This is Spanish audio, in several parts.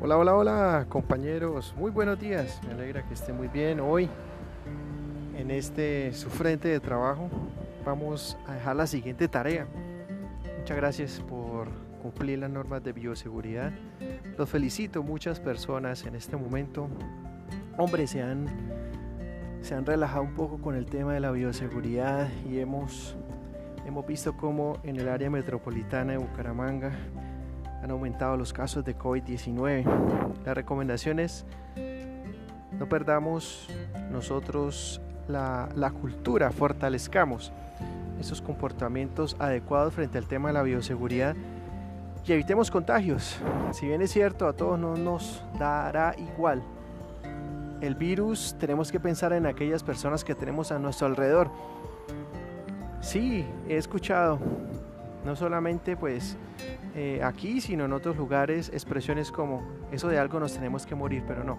Hola, hola, hola compañeros, muy buenos días, me alegra que estén muy bien. Hoy en este su frente de trabajo vamos a dejar la siguiente tarea. Muchas gracias por cumplir las normas de bioseguridad. Los felicito, muchas personas en este momento, hombre, se han, se han relajado un poco con el tema de la bioseguridad y hemos, hemos visto cómo en el área metropolitana de Bucaramanga han aumentado los casos de COVID-19. La recomendación es no perdamos nosotros la, la, cultura, fortalezcamos esos comportamientos adecuados frente al tema de la bioseguridad y evitemos contagios. Si bien es cierto, a todos no nos dará igual. El virus tenemos que pensar en aquellas personas que tenemos a nuestro alrededor. Sí, he escuchado, no solamente pues eh, aquí, sino en otros lugares, expresiones como, eso de algo nos tenemos que morir, pero no.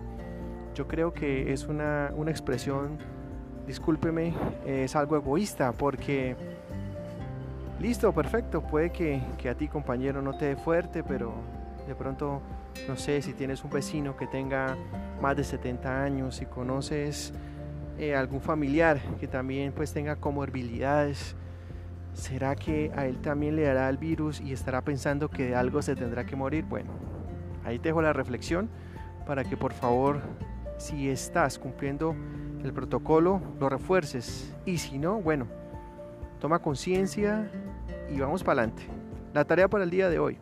Yo creo que es una, una expresión, discúlpeme, es algo egoísta, porque, listo, perfecto, puede que, que a ti compañero no te dé fuerte, pero de pronto, no sé, si tienes un vecino que tenga más de 70 años, y conoces eh, algún familiar que también pues tenga comorbilidades, ¿Será que a él también le dará el virus y estará pensando que de algo se tendrá que morir? Bueno, ahí te dejo la reflexión para que por favor, si estás cumpliendo el protocolo, lo refuerces. Y si no, bueno, toma conciencia y vamos para adelante. La tarea para el día de hoy.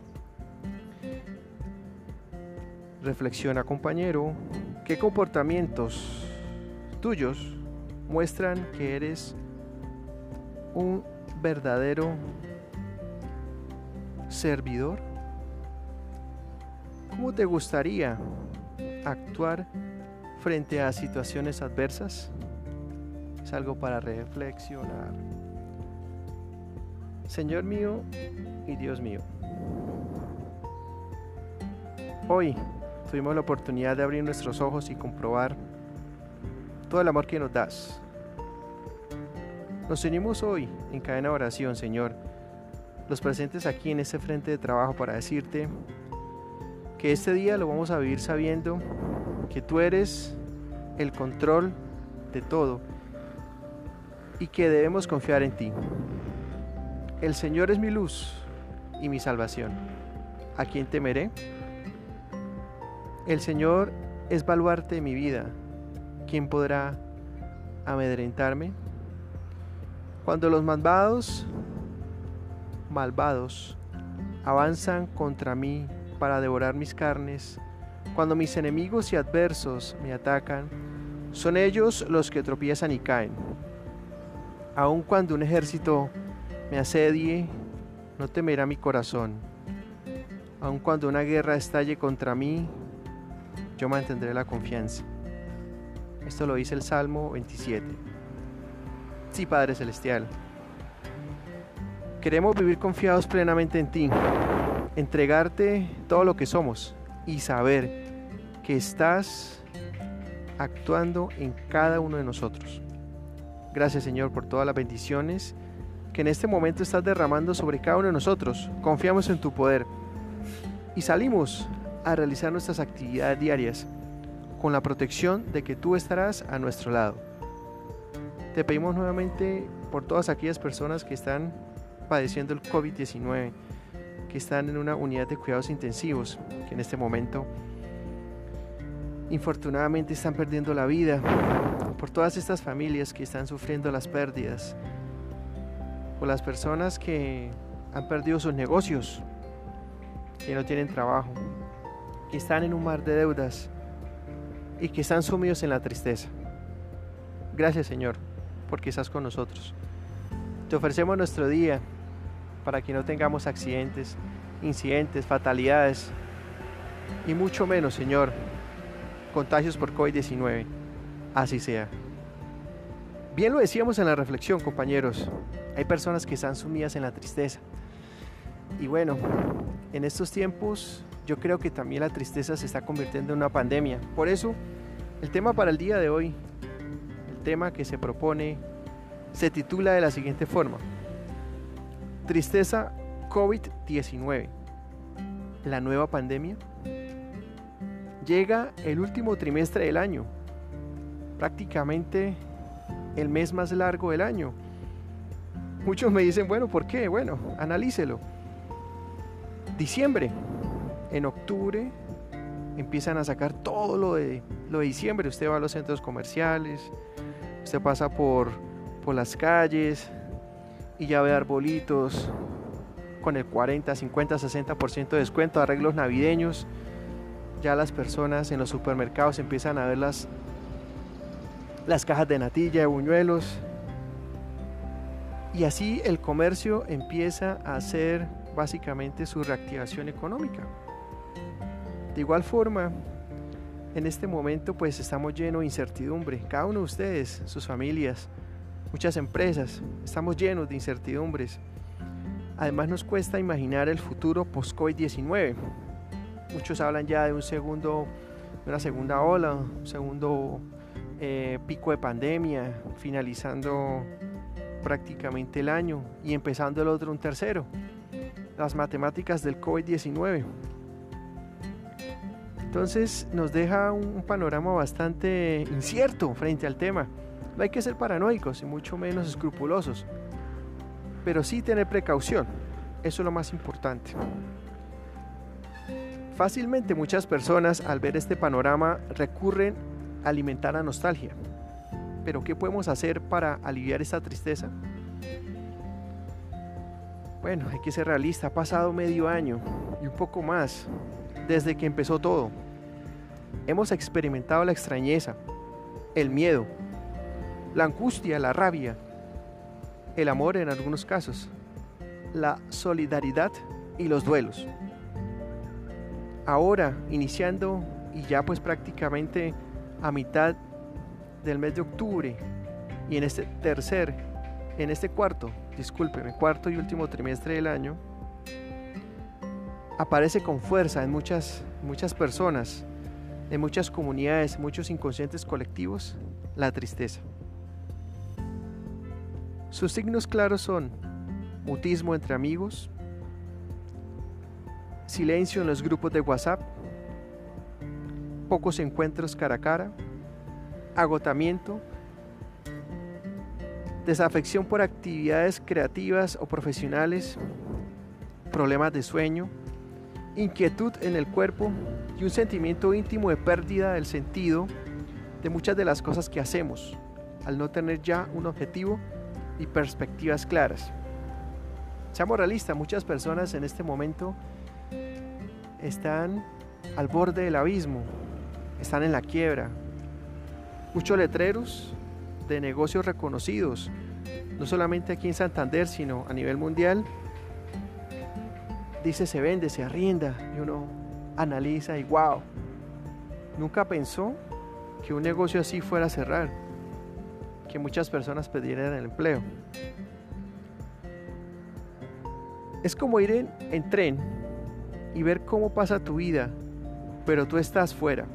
Reflexiona compañero, ¿qué comportamientos tuyos muestran que eres un verdadero servidor? ¿Cómo te gustaría actuar frente a situaciones adversas? Es algo para reflexionar. Señor mío y Dios mío, hoy tuvimos la oportunidad de abrir nuestros ojos y comprobar todo el amor que nos das nos unimos hoy en cadena de oración, Señor, los presentes aquí en este frente de trabajo para decirte que este día lo vamos a vivir sabiendo que tú eres el control de todo y que debemos confiar en ti. El Señor es mi luz y mi salvación. ¿A quién temeré? El Señor es baluarte de mi vida. ¿Quién podrá amedrentarme? Cuando los malvados, malvados, avanzan contra mí para devorar mis carnes, cuando mis enemigos y adversos me atacan, son ellos los que tropiezan y caen. Aun cuando un ejército me asedie, no temerá mi corazón. Aun cuando una guerra estalle contra mí, yo mantendré la confianza. Esto lo dice el Salmo 27. Sí, Padre Celestial. Queremos vivir confiados plenamente en ti, entregarte todo lo que somos y saber que estás actuando en cada uno de nosotros. Gracias Señor por todas las bendiciones que en este momento estás derramando sobre cada uno de nosotros. Confiamos en tu poder y salimos a realizar nuestras actividades diarias con la protección de que tú estarás a nuestro lado. Te pedimos nuevamente por todas aquellas personas que están padeciendo el COVID-19, que están en una unidad de cuidados intensivos, que en este momento infortunadamente están perdiendo la vida, por todas estas familias que están sufriendo las pérdidas, por las personas que han perdido sus negocios, que no tienen trabajo, que están en un mar de deudas y que están sumidos en la tristeza. Gracias Señor porque estás con nosotros. Te ofrecemos nuestro día para que no tengamos accidentes, incidentes, fatalidades y mucho menos, Señor, contagios por COVID-19. Así sea. Bien lo decíamos en la reflexión, compañeros. Hay personas que están sumidas en la tristeza. Y bueno, en estos tiempos yo creo que también la tristeza se está convirtiendo en una pandemia. Por eso, el tema para el día de hoy tema que se propone se titula de la siguiente forma. Tristeza COVID-19. La nueva pandemia. llega el último trimestre del año, prácticamente el mes más largo del año. Muchos me dicen, bueno, ¿por qué? Bueno, analícelo. Diciembre. En octubre empiezan a sacar todo lo de, lo de diciembre. Usted va a los centros comerciales, usted pasa por, por las calles y ya ve arbolitos con el 40, 50, 60% de descuento, arreglos navideños. Ya las personas en los supermercados empiezan a ver las, las cajas de natilla, de buñuelos. Y así el comercio empieza a hacer básicamente su reactivación económica. De igual forma, en este momento pues estamos llenos de incertidumbre. Cada uno de ustedes, sus familias, muchas empresas, estamos llenos de incertidumbres. Además nos cuesta imaginar el futuro post-COVID-19. Muchos hablan ya de un segundo, una segunda ola, un segundo eh, pico de pandemia, finalizando prácticamente el año y empezando el otro un tercero. Las matemáticas del COVID-19. Entonces nos deja un panorama bastante incierto frente al tema. No hay que ser paranoicos y mucho menos escrupulosos, pero sí tener precaución. Eso es lo más importante. Fácilmente muchas personas al ver este panorama recurren alimentar la nostalgia. Pero ¿qué podemos hacer para aliviar esta tristeza? Bueno, hay que ser realista, ha pasado medio año y un poco más desde que empezó todo. Hemos experimentado la extrañeza, el miedo, la angustia, la rabia, el amor en algunos casos, la solidaridad y los duelos. Ahora, iniciando y ya pues prácticamente a mitad del mes de octubre y en este tercer, en este cuarto, discúlpeme, cuarto y último trimestre del año, aparece con fuerza en muchas, muchas personas, en muchas comunidades, muchos inconscientes colectivos, la tristeza. Sus signos claros son mutismo entre amigos, silencio en los grupos de WhatsApp, pocos encuentros cara a cara, agotamiento, desafección por actividades creativas o profesionales, problemas de sueño, inquietud en el cuerpo y un sentimiento íntimo de pérdida del sentido de muchas de las cosas que hacemos, al no tener ya un objetivo y perspectivas claras. Seamos realistas, muchas personas en este momento están al borde del abismo, están en la quiebra. Muchos letreros de negocios reconocidos, no solamente aquí en Santander, sino a nivel mundial, dice se vende, se arrienda y uno analiza y wow, nunca pensó que un negocio así fuera a cerrar, que muchas personas perdieran el empleo. Es como ir en, en tren y ver cómo pasa tu vida, pero tú estás fuera.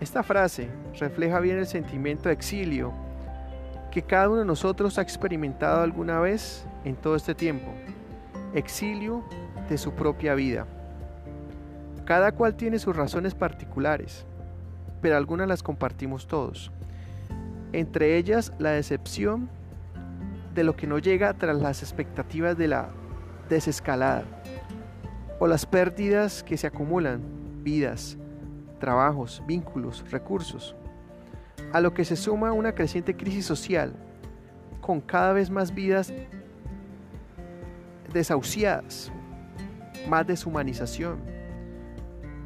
Esta frase refleja bien el sentimiento de exilio que cada uno de nosotros ha experimentado alguna vez en todo este tiempo. Exilio de su propia vida. Cada cual tiene sus razones particulares, pero algunas las compartimos todos. Entre ellas la decepción de lo que no llega tras las expectativas de la desescalada o las pérdidas que se acumulan, vidas, trabajos, vínculos, recursos, a lo que se suma una creciente crisis social, con cada vez más vidas desahuciadas, más deshumanización,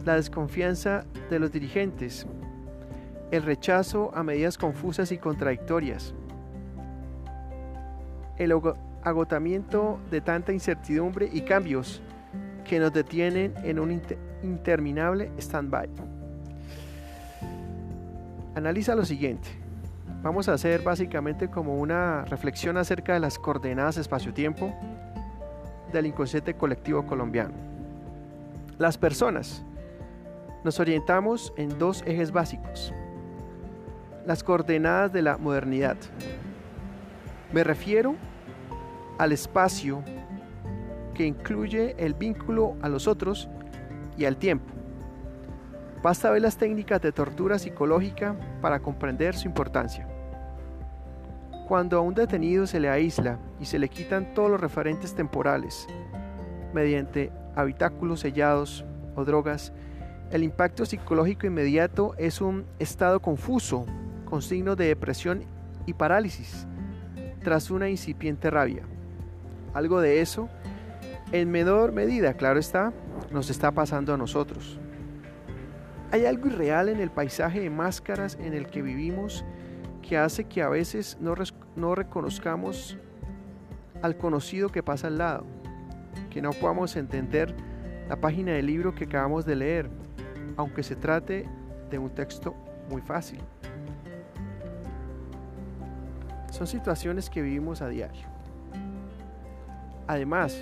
la desconfianza de los dirigentes, el rechazo a medidas confusas y contradictorias, el agotamiento de tanta incertidumbre y cambios que nos detienen en un interminable stand-by. Analiza lo siguiente. Vamos a hacer básicamente como una reflexión acerca de las coordenadas espacio-tiempo del inconsciente colectivo colombiano. Las personas. Nos orientamos en dos ejes básicos. Las coordenadas de la modernidad. Me refiero al espacio que incluye el vínculo a los otros y al tiempo. Basta ver las técnicas de tortura psicológica para comprender su importancia. Cuando a un detenido se le aísla y se le quitan todos los referentes temporales mediante habitáculos sellados o drogas, el impacto psicológico inmediato es un estado confuso con signos de depresión y parálisis tras una incipiente rabia. Algo de eso, en menor medida, claro está, nos está pasando a nosotros. Hay algo irreal en el paisaje de máscaras en el que vivimos que hace que a veces no, no reconozcamos al conocido que pasa al lado, que no podamos entender la página del libro que acabamos de leer, aunque se trate de un texto muy fácil. Son situaciones que vivimos a diario. Además,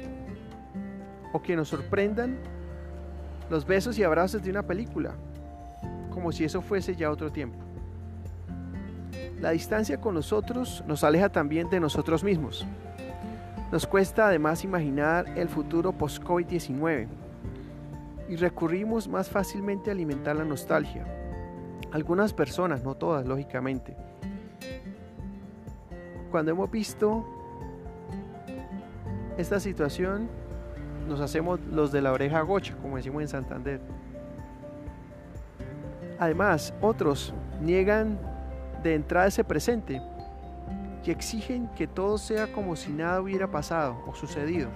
o que nos sorprendan los besos y abrazos de una película, como si eso fuese ya otro tiempo. La distancia con nosotros nos aleja también de nosotros mismos. Nos cuesta además imaginar el futuro post-COVID-19 y recurrimos más fácilmente a alimentar la nostalgia. Algunas personas, no todas, lógicamente. Cuando hemos visto esta situación, nos hacemos los de la oreja gocha, como decimos en Santander. Además, otros niegan de entrada ese presente y exigen que todo sea como si nada hubiera pasado o sucedido.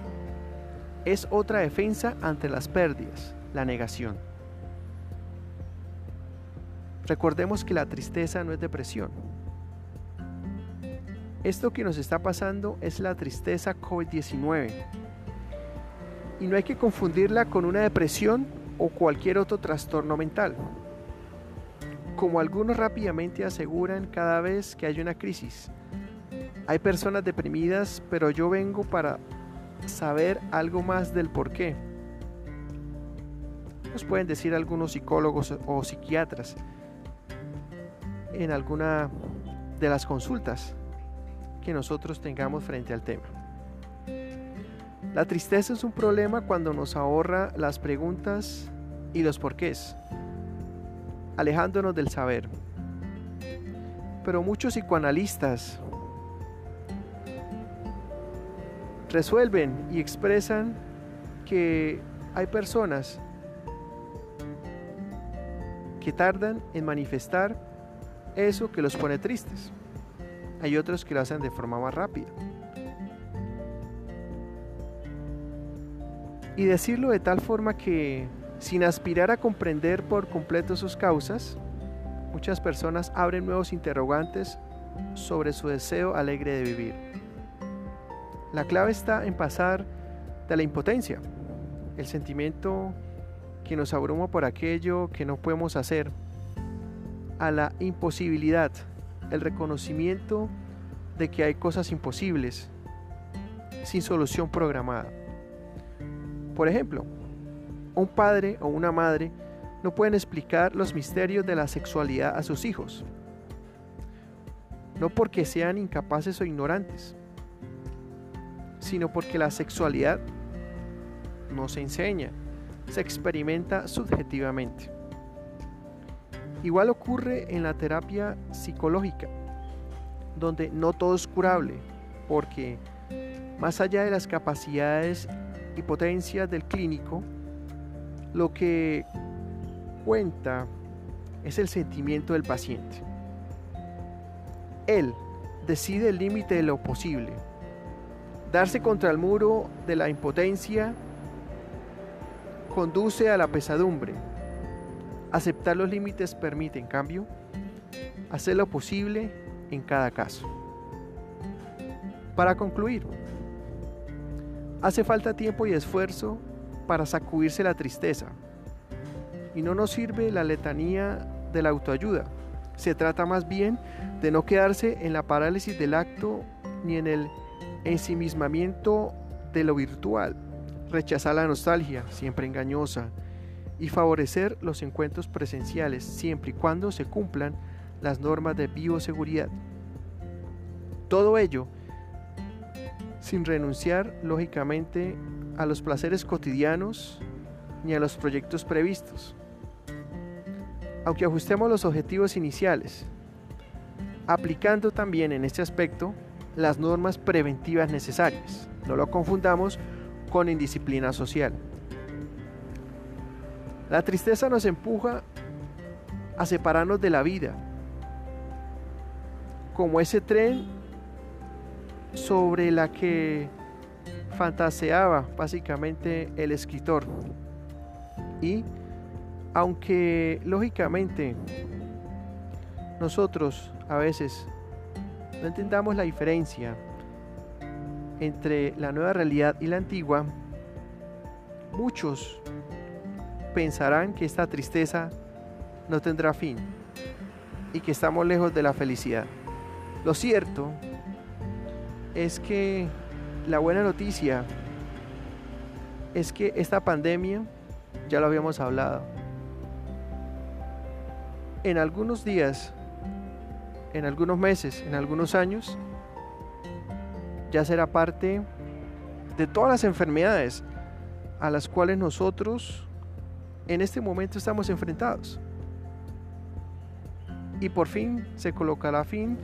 Es otra defensa ante las pérdidas, la negación. Recordemos que la tristeza no es depresión. Esto que nos está pasando es la tristeza COVID-19. Y no hay que confundirla con una depresión o cualquier otro trastorno mental como algunos rápidamente aseguran cada vez que hay una crisis. Hay personas deprimidas, pero yo vengo para saber algo más del por qué. Nos pueden decir algunos psicólogos o psiquiatras en alguna de las consultas que nosotros tengamos frente al tema. La tristeza es un problema cuando nos ahorra las preguntas y los porqués alejándonos del saber. Pero muchos psicoanalistas resuelven y expresan que hay personas que tardan en manifestar eso que los pone tristes. Hay otros que lo hacen de forma más rápida. Y decirlo de tal forma que sin aspirar a comprender por completo sus causas, muchas personas abren nuevos interrogantes sobre su deseo alegre de vivir. La clave está en pasar de la impotencia, el sentimiento que nos abruma por aquello que no podemos hacer, a la imposibilidad, el reconocimiento de que hay cosas imposibles, sin solución programada. Por ejemplo, un padre o una madre no pueden explicar los misterios de la sexualidad a sus hijos, no porque sean incapaces o ignorantes, sino porque la sexualidad no se enseña, se experimenta subjetivamente. Igual ocurre en la terapia psicológica, donde no todo es curable, porque más allá de las capacidades y potencias del clínico, lo que cuenta es el sentimiento del paciente. Él decide el límite de lo posible. Darse contra el muro de la impotencia conduce a la pesadumbre. Aceptar los límites permite, en cambio, hacer lo posible en cada caso. Para concluir, hace falta tiempo y esfuerzo para sacudirse la tristeza. Y no nos sirve la letanía de la autoayuda. Se trata más bien de no quedarse en la parálisis del acto ni en el ensimismamiento de lo virtual. Rechazar la nostalgia, siempre engañosa, y favorecer los encuentros presenciales siempre y cuando se cumplan las normas de bioseguridad. Todo ello sin renunciar, lógicamente, a los placeres cotidianos ni a los proyectos previstos. aunque ajustemos los objetivos iniciales, aplicando también en este aspecto las normas preventivas necesarias. No lo confundamos con indisciplina social. La tristeza nos empuja a separarnos de la vida, como ese tren sobre la que fantaseaba básicamente el escritor. Y aunque lógicamente nosotros a veces no entendamos la diferencia entre la nueva realidad y la antigua, muchos pensarán que esta tristeza no tendrá fin y que estamos lejos de la felicidad. Lo cierto es que la buena noticia es que esta pandemia, ya lo habíamos hablado, en algunos días, en algunos meses, en algunos años, ya será parte de todas las enfermedades a las cuales nosotros en este momento estamos enfrentados. Y por fin se colocará fin,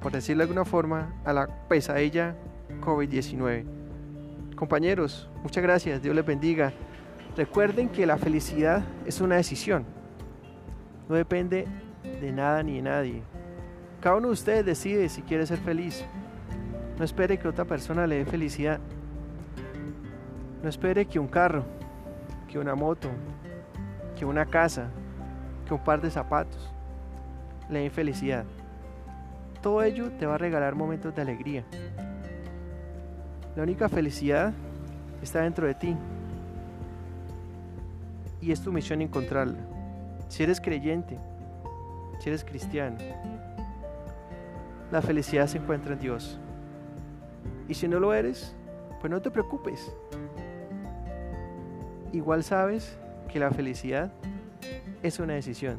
por decirlo de alguna forma, a la pesadilla COVID-19. Compañeros, muchas gracias, Dios les bendiga. Recuerden que la felicidad es una decisión, no depende de nada ni de nadie. Cada uno de ustedes decide si quiere ser feliz. No espere que otra persona le dé felicidad. No espere que un carro, que una moto, que una casa, que un par de zapatos le den felicidad. Todo ello te va a regalar momentos de alegría. La única felicidad está dentro de ti. Y es tu misión encontrarla. Si eres creyente, si eres cristiano, la felicidad se encuentra en Dios. Y si no lo eres, pues no te preocupes. Igual sabes que la felicidad es una decisión.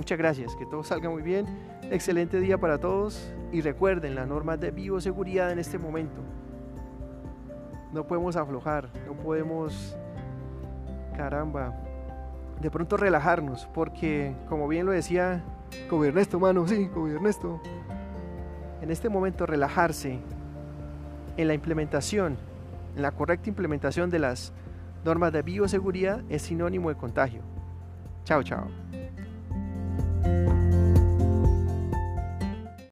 Muchas gracias, que todo salga muy bien. Excelente día para todos y recuerden las normas de bioseguridad en este momento. No podemos aflojar, no podemos, caramba, de pronto relajarnos, porque como bien lo decía Gobiernesto, mano, sí, Gobiernesto, en este momento relajarse en la implementación, en la correcta implementación de las normas de bioseguridad es sinónimo de contagio. Chao, chao.